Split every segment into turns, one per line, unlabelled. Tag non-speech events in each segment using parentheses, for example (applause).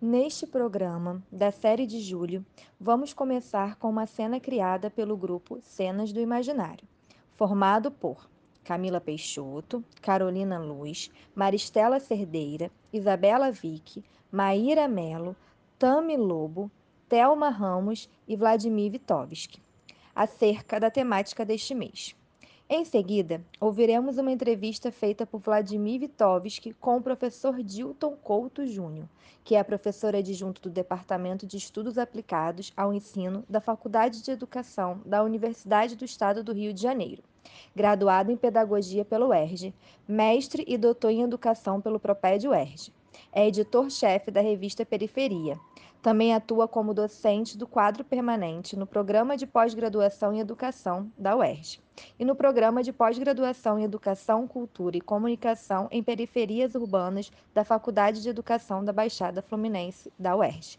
Neste programa, da série de julho, vamos começar com uma cena criada pelo grupo Cenas do Imaginário, formado por Camila Peixoto, Carolina Luz, Maristela Cerdeira, Isabela Vick, Maíra Melo, Tami Lobo, Thelma Ramos e Vladimir Vitovski, acerca da temática deste mês. Em seguida, ouviremos uma entrevista feita por Vladimir Vitovski com o professor Dilton Couto Júnior, que é professor adjunto do Departamento de Estudos Aplicados ao Ensino da Faculdade de Educação da Universidade do Estado do Rio de Janeiro, graduado em Pedagogia pelo UERJ, mestre e doutor em Educação pelo Propédio UERJ. É editor-chefe da revista Periferia, também atua como docente do quadro permanente no Programa de Pós-Graduação em Educação da UERJ e no Programa de Pós-Graduação em Educação, Cultura e Comunicação em Periferias Urbanas da Faculdade de Educação da Baixada Fluminense da UERJ.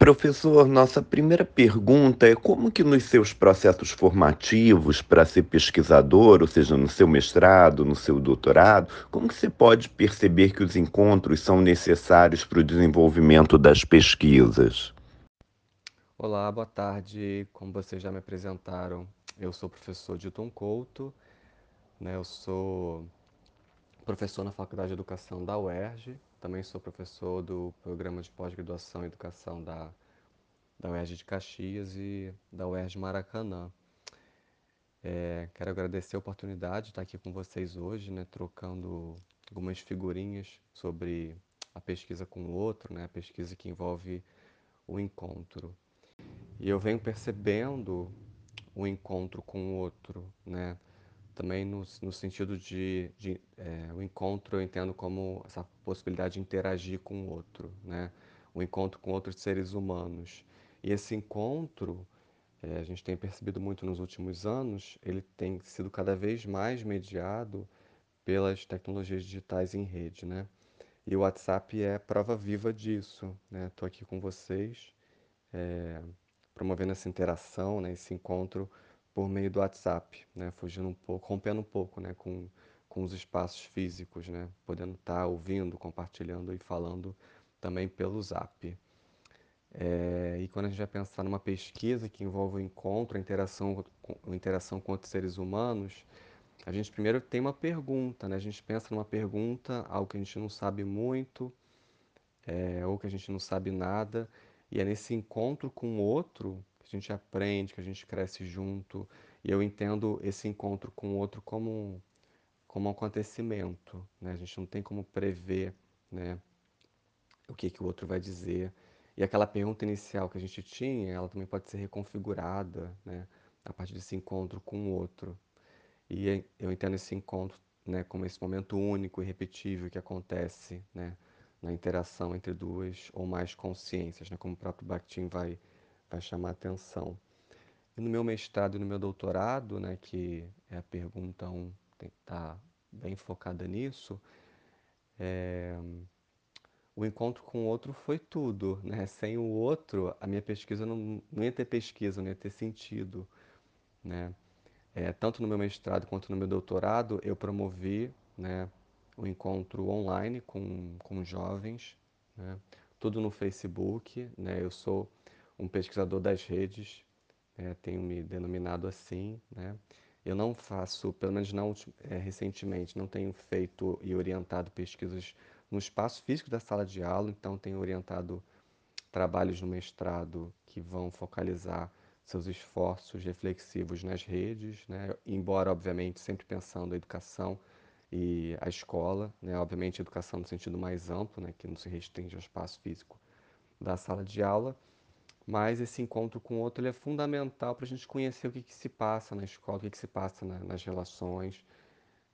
Professor, nossa primeira pergunta é como que nos seus processos formativos para ser pesquisador, ou seja, no seu mestrado, no seu doutorado, como que você pode perceber que os encontros são necessários para o desenvolvimento das pesquisas?
Olá, boa tarde. Como vocês já me apresentaram, eu sou o professor Dilton Couto, né? eu sou professor na Faculdade de Educação da UERJ, também sou professor do programa de pós-graduação em educação da, da UERJ de Caxias e da UERJ Maracanã. É, quero agradecer a oportunidade de estar aqui com vocês hoje, né, trocando algumas figurinhas sobre a pesquisa com o outro, né, a pesquisa que envolve o encontro. E eu venho percebendo o encontro com o outro, né, também no, no sentido de, de é, o encontro eu entendo como essa possibilidade de interagir com o outro, né? O encontro com outros seres humanos. E esse encontro, é, a gente tem percebido muito nos últimos anos, ele tem sido cada vez mais mediado pelas tecnologias digitais em rede, né? E o WhatsApp é prova viva disso, né? Estou aqui com vocês, é, promovendo essa interação, né? Esse encontro por meio do WhatsApp, né? Fugindo um pouco, rompendo um pouco, né? Com, com os espaços físicos, né? Podendo estar tá ouvindo, compartilhando e falando também pelo Zap. É, e quando a gente vai pensar numa pesquisa que envolve o encontro, a interação, a interação com outros seres humanos, a gente primeiro tem uma pergunta, né? A gente pensa numa pergunta, algo que a gente não sabe muito, é, ou que a gente não sabe nada, e é nesse encontro com o outro a gente aprende, que a gente cresce junto. E eu entendo esse encontro com o outro como, como um acontecimento. Né? A gente não tem como prever né, o que, que o outro vai dizer. E aquela pergunta inicial que a gente tinha, ela também pode ser reconfigurada né, a partir desse encontro com o outro. E eu entendo esse encontro né, como esse momento único e repetível que acontece né, na interação entre duas ou mais consciências, né, como o próprio Bakhtin vai vai chamar atenção. E no meu mestrado e no meu doutorado, né, que é a pergunta 1, um, tem que estar tá bem focada nisso, é, o encontro com o outro foi tudo. Né? Sem o outro, a minha pesquisa não, não ia ter pesquisa, não ia ter sentido. Né? É, tanto no meu mestrado quanto no meu doutorado, eu promovi né, o encontro online com, com jovens, né? tudo no Facebook. Né? Eu sou um pesquisador das redes, é, tenho me denominado assim, né? Eu não faço, pelo menos não é, recentemente, não tenho feito e orientado pesquisas no espaço físico da sala de aula, então tenho orientado trabalhos no mestrado que vão focalizar seus esforços reflexivos nas redes, né? embora, obviamente, sempre pensando a educação e a escola, né? obviamente, a educação no sentido mais amplo, né? que não se restringe ao espaço físico da sala de aula, mas esse encontro com o outro é fundamental para a gente conhecer o que, que, se passa na escola, o que, que se passa na, nas relações.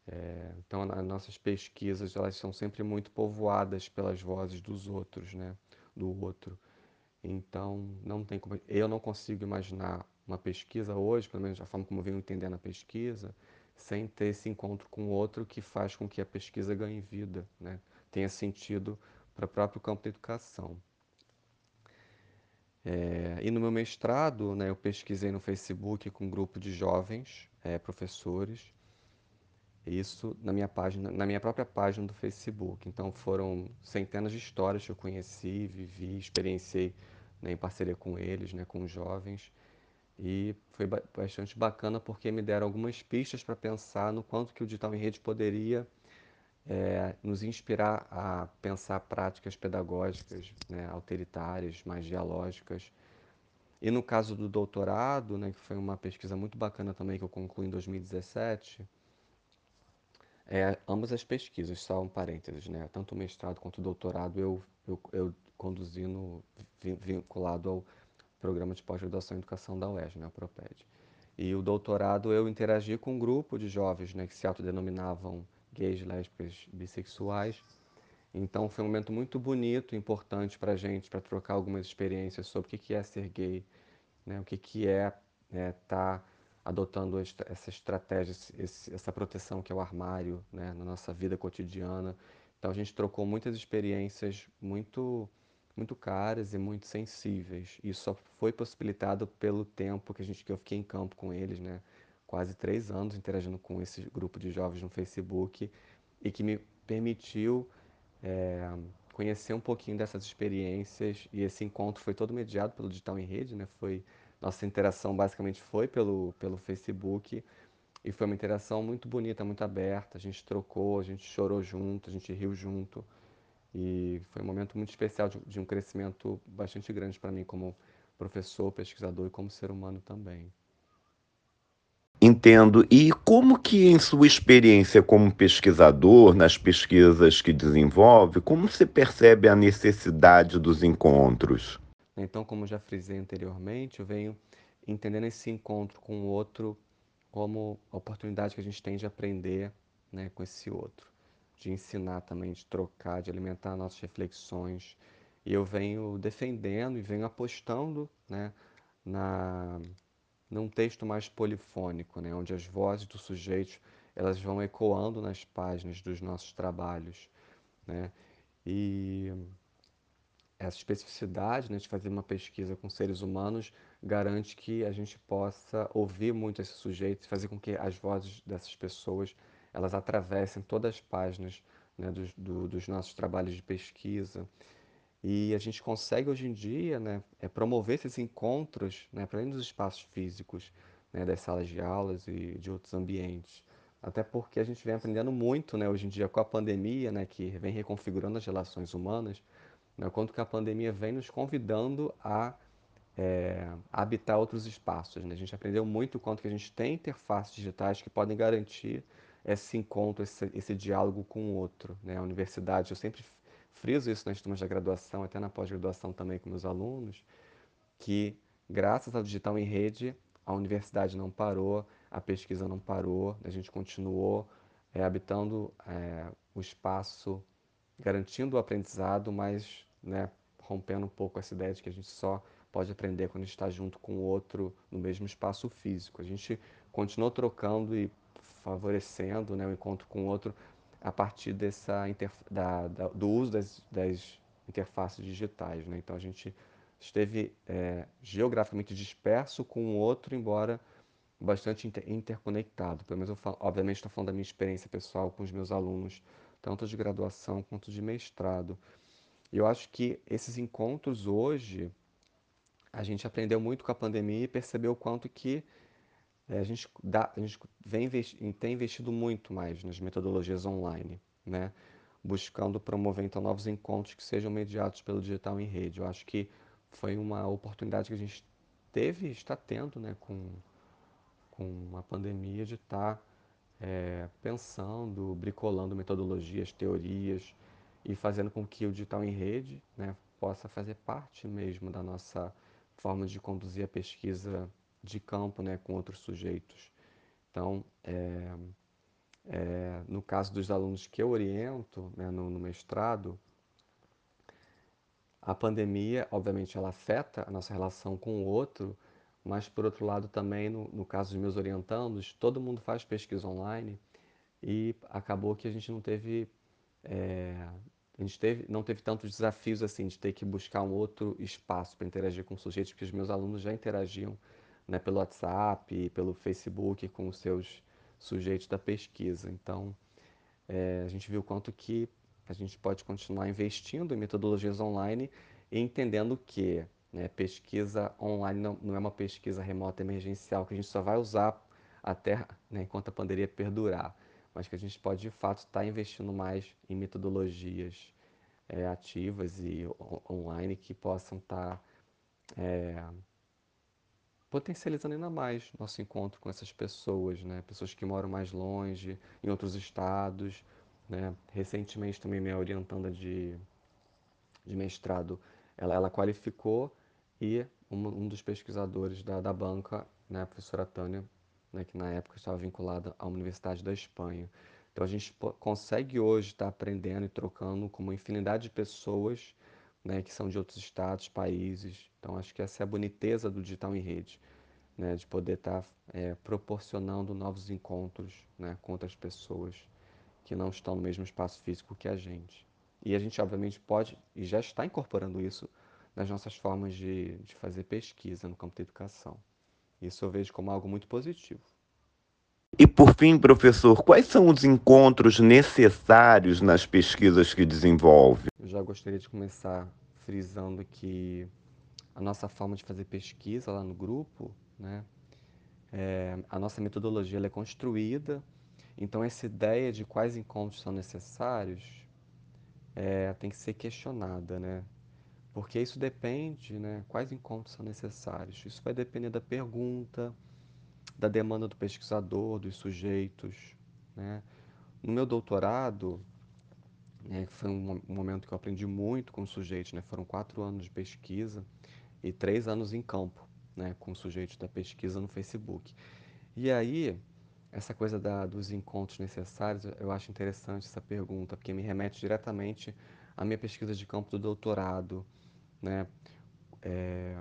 É, então, as nossas pesquisas elas são sempre muito povoadas pelas vozes dos outros, né? do outro. Então, não tem como, eu não consigo imaginar uma pesquisa hoje, pelo menos a forma como eu venho entendendo a pesquisa, sem ter esse encontro com o outro que faz com que a pesquisa ganhe vida, né? tenha sentido para o próprio campo da educação. É, e no meu mestrado, né, eu pesquisei no Facebook com um grupo de jovens, é, professores, Isso na minha página, na minha própria página do Facebook. Então foram centenas de histórias que eu conheci, vivi, experienciei né, em parceria com eles, né, com jovens. E foi bastante bacana porque me deram algumas pistas para pensar no quanto que o digital em rede poderia é, nos inspirar a pensar práticas pedagógicas né, autoritárias, mais dialógicas. E no caso do doutorado, né, que foi uma pesquisa muito bacana também que eu concluí em 2017, é, ambas as pesquisas, só um parênteses, né? Tanto o mestrado quanto o doutorado eu, eu, eu conduzi no, vinculado ao programa de pós-graduação em educação da UERJ, né, o PROPED. E o doutorado eu interagi com um grupo de jovens né, que se autodenominavam gays, lésbicas, bissexuais. Então foi um momento muito bonito, importante para a gente, para trocar algumas experiências sobre o que é ser gay, né, o que é estar é, tá adotando essa estratégia, essa proteção que é o armário né, na nossa vida cotidiana. Então a gente trocou muitas experiências muito muito caras e muito sensíveis. Isso só foi possibilitado pelo tempo que a gente que eu fiquei em campo com eles, né? Quase três anos interagindo com esse grupo de jovens no Facebook e que me permitiu é, conhecer um pouquinho dessas experiências e esse encontro foi todo mediado pelo Digital em Rede, né? Foi nossa interação basicamente foi pelo, pelo Facebook e foi uma interação muito bonita, muito aberta. A gente trocou, a gente chorou junto, a gente riu junto. E foi um momento muito especial de, de um crescimento bastante grande para mim como professor, pesquisador e como ser humano também.
Entendo. E como que, em sua experiência como pesquisador, nas pesquisas que desenvolve, como você percebe a necessidade dos encontros?
Então, como já frisei anteriormente, eu venho entendendo esse encontro com o outro como a oportunidade que a gente tem de aprender né, com esse outro, de ensinar também, de trocar, de alimentar nossas reflexões. E eu venho defendendo e venho apostando né, na, num texto mais polifônico, né, onde as vozes dos sujeitos elas vão ecoando nas páginas dos nossos trabalhos. Né? E essa especificidade né, de fazer uma pesquisa com seres humanos garante que a gente possa ouvir muito esses sujeitos fazer com que as vozes dessas pessoas elas atravessem todas as páginas né, dos, do, dos nossos trabalhos de pesquisa. E a gente consegue hoje em dia né, é promover esses encontros né, para além dos espaços físicos, né, das salas de aulas e de outros ambientes. Até porque a gente vem aprendendo muito né, hoje em dia com a pandemia, né, que vem reconfigurando as relações humanas, né, quanto que a pandemia vem nos convidando a é, habitar outros espaços. Né? A gente aprendeu muito quanto que a gente tem interfaces digitais que podem garantir esse encontro, esse, esse diálogo com o outro. Né? A universidade, eu sempre friso isso nas turmas da graduação, até na pós-graduação também com meus alunos, que graças ao digital em rede, a universidade não parou, a pesquisa não parou, a gente continuou é, habitando é, o espaço, garantindo o aprendizado, mas né, rompendo um pouco essa ideia de que a gente só pode aprender quando está junto com o outro no mesmo espaço físico. A gente continuou trocando e favorecendo né, o encontro com o outro a partir dessa da, da, do uso das, das, interfaces digitais. Né? Então a gente esteve é, geograficamente disperso com o outro, embora bastante inter, interconectado. Pelo menos eu falo, obviamente estou falando da minha experiência pessoal com os meus alunos, tanto de graduação quanto de mestrado. E eu acho que esses encontros hoje, a gente aprendeu muito com a pandemia e percebeu o quanto que a, gente dá, a gente vem tem investido muito mais nas metodologias online, né? buscando promover então novos encontros que sejam mediados pelo digital em rede. Eu acho que foi uma oportunidade que a gente teve e está tendo né, com, com a pandemia de estar é, pensando, bricolando metodologias, teorias, e fazendo com que o digital em rede né, possa fazer parte mesmo da nossa forma de conduzir a pesquisa de campo né, com outros sujeitos. Então, é, é, no caso dos alunos que eu oriento né, no, no, mestrado, a pandemia, obviamente, ela afeta a nossa relação com o outro, mas, por outro lado, também, no, no caso dos meus orientandos, todo mundo faz pesquisa online e acabou que a gente não teve é, a gente teve, não teve tantos desafios assim de ter que buscar um outro espaço para interagir com sujeitos, porque os meus alunos já interagiam né, pelo WhatsApp, pelo Facebook com os seus sujeitos da pesquisa. Então, é, a gente viu quanto que a gente pode continuar investindo em metodologias online e entendendo que né, pesquisa online não, não, é uma pesquisa remota emergencial que a gente só vai usar até né, enquanto a pandemia perdurar, mas que a gente pode de fato estar tá investindo mais em metodologias é, ativas e online que possam estar tá, é, potencializando ainda mais nosso encontro com essas pessoas, né? Pessoas que moram mais longe, em outros estados, né? Recentemente também minha orientanda de, de mestrado, ela, ela qualificou e um, um dos pesquisadores da, da banca, né, a professora Tânia, né, que na época estava vinculada à Universidade da Espanha. Então a gente consegue hoje estar aprendendo e trocando com uma infinidade de pessoas né, que são de outros estados, países. Então acho que essa é a boniteza do digital em rede, né, de poder estar é, proporcionando novos encontros né, com outras pessoas que não estão no mesmo espaço físico que a gente. E a gente obviamente pode e já está incorporando isso nas nossas formas de, de fazer pesquisa no campo da educação. Isso eu vejo como algo muito positivo.
E por fim, professor, quais são os encontros necessários nas pesquisas que desenvolve?
Eu já gostaria de começar frisando que a nossa forma de fazer pesquisa lá no grupo, né, é, a nossa metodologia é construída, então essa ideia de quais encontros são necessários é, tem que ser questionada, né? Porque isso depende, né? Quais encontros são necessários? Isso vai depender da pergunta, da demanda do pesquisador, dos sujeitos, né? No meu doutorado, né, foi um, momento que eu aprendi muito com os sujeitos, né? Foram quatro anos de pesquisa e três anos em campo, né? Com sujeitos da pesquisa no Facebook. E aí, essa coisa da, dos encontros necessários, eu acho interessante essa pergunta, porque me remete diretamente à minha pesquisa de campo do doutorado, né? É,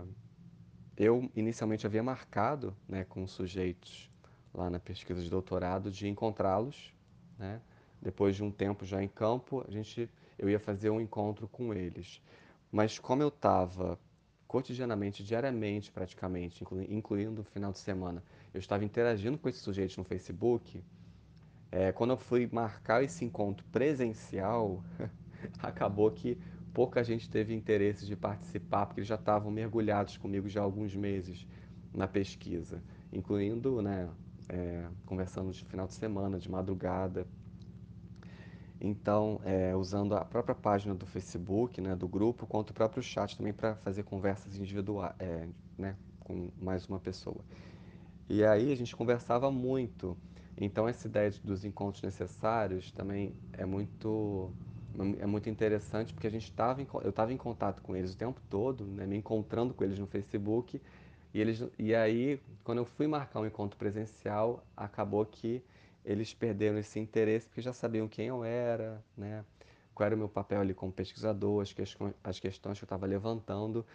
eu inicialmente havia marcado né, com sujeitos lá na pesquisa de doutorado de encontrá-los, né? Depois de um tempo já em campo, a gente, eu ia fazer um encontro com eles. Mas como eu estava cotidianamente, diariamente praticamente, incluindo o final de semana, eu estava interagindo com esses sujeitos no Facebook, é, quando eu fui marcar esse encontro presencial, (laughs) acabou que pouca gente teve interesse de participar, porque eles já estavam mergulhados comigo já há alguns meses na pesquisa, incluindo, né, é, conversando de final de semana, de madrugada. Então, é, usando a própria página do Facebook, né, do grupo, quanto o próprio chat também para fazer conversas individuais, é, né, com mais uma pessoa. E aí a gente conversava muito. Então, essa ideia dos encontros necessários também é muito é muito interessante porque a gente estava eu estava em contato com eles o tempo todo, né, me encontrando com eles no Facebook e eles e aí quando eu fui marcar um encontro presencial acabou que eles perderam esse interesse porque já sabiam quem eu era, né, qual era o meu papel ali como pesquisador, as, as questões que eu estava levantando.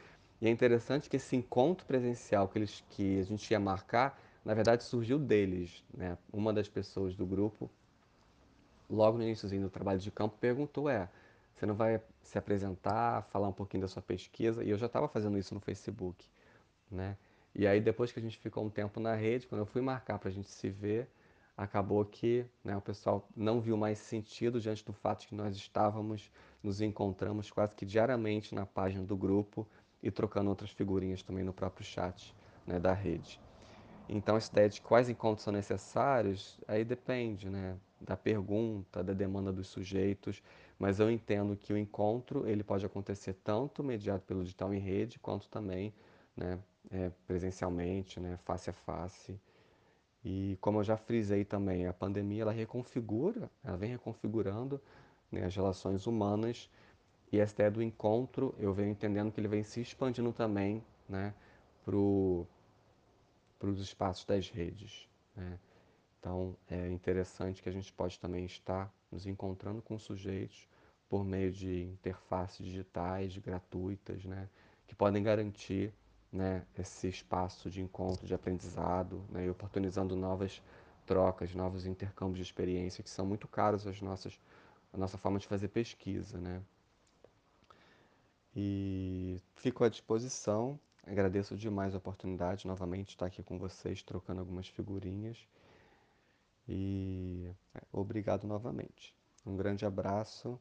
E é interessante que esse encontro presencial que eles que a gente ia marcar na verdade surgiu deles, né, uma das pessoas do grupo logo no início do trabalho de campo, perguntou, é, você não vai se apresentar, falar um pouquinho da sua pesquisa? E eu já estava fazendo isso no Facebook, né? E aí depois que a gente ficou um tempo na rede, quando eu fui marcar para a gente se ver, acabou que né, o pessoal não viu mais sentido diante do fato que nós estávamos, nos encontramos quase que diariamente na página do grupo e trocando outras figurinhas também no próprio chat né, da rede. Então, essa ideia de quais encontros são necessários, aí depende, né? Da pergunta, da demanda dos sujeitos, mas eu entendo que o encontro ele pode acontecer tanto mediado pelo digital em rede, quanto também né, é, presencialmente, né, face a face. E como eu já frisei também, a pandemia ela reconfigura, ela vem reconfigurando né, as relações humanas e essa ideia do encontro eu venho entendendo que ele vem se expandindo também né, para os espaços das redes. Né? Então, é interessante que a gente pode também estar nos encontrando com sujeitos por meio de interfaces digitais gratuitas, né? que podem garantir né, esse espaço de encontro, de aprendizado, né, e oportunizando novas trocas, novos intercâmbios de experiência que são muito caros às nossas, à nossa forma de fazer pesquisa. Né? E fico à disposição Agradeço demais a oportunidade novamente de estar aqui com vocês, trocando algumas figurinhas. E é, obrigado novamente. Um grande abraço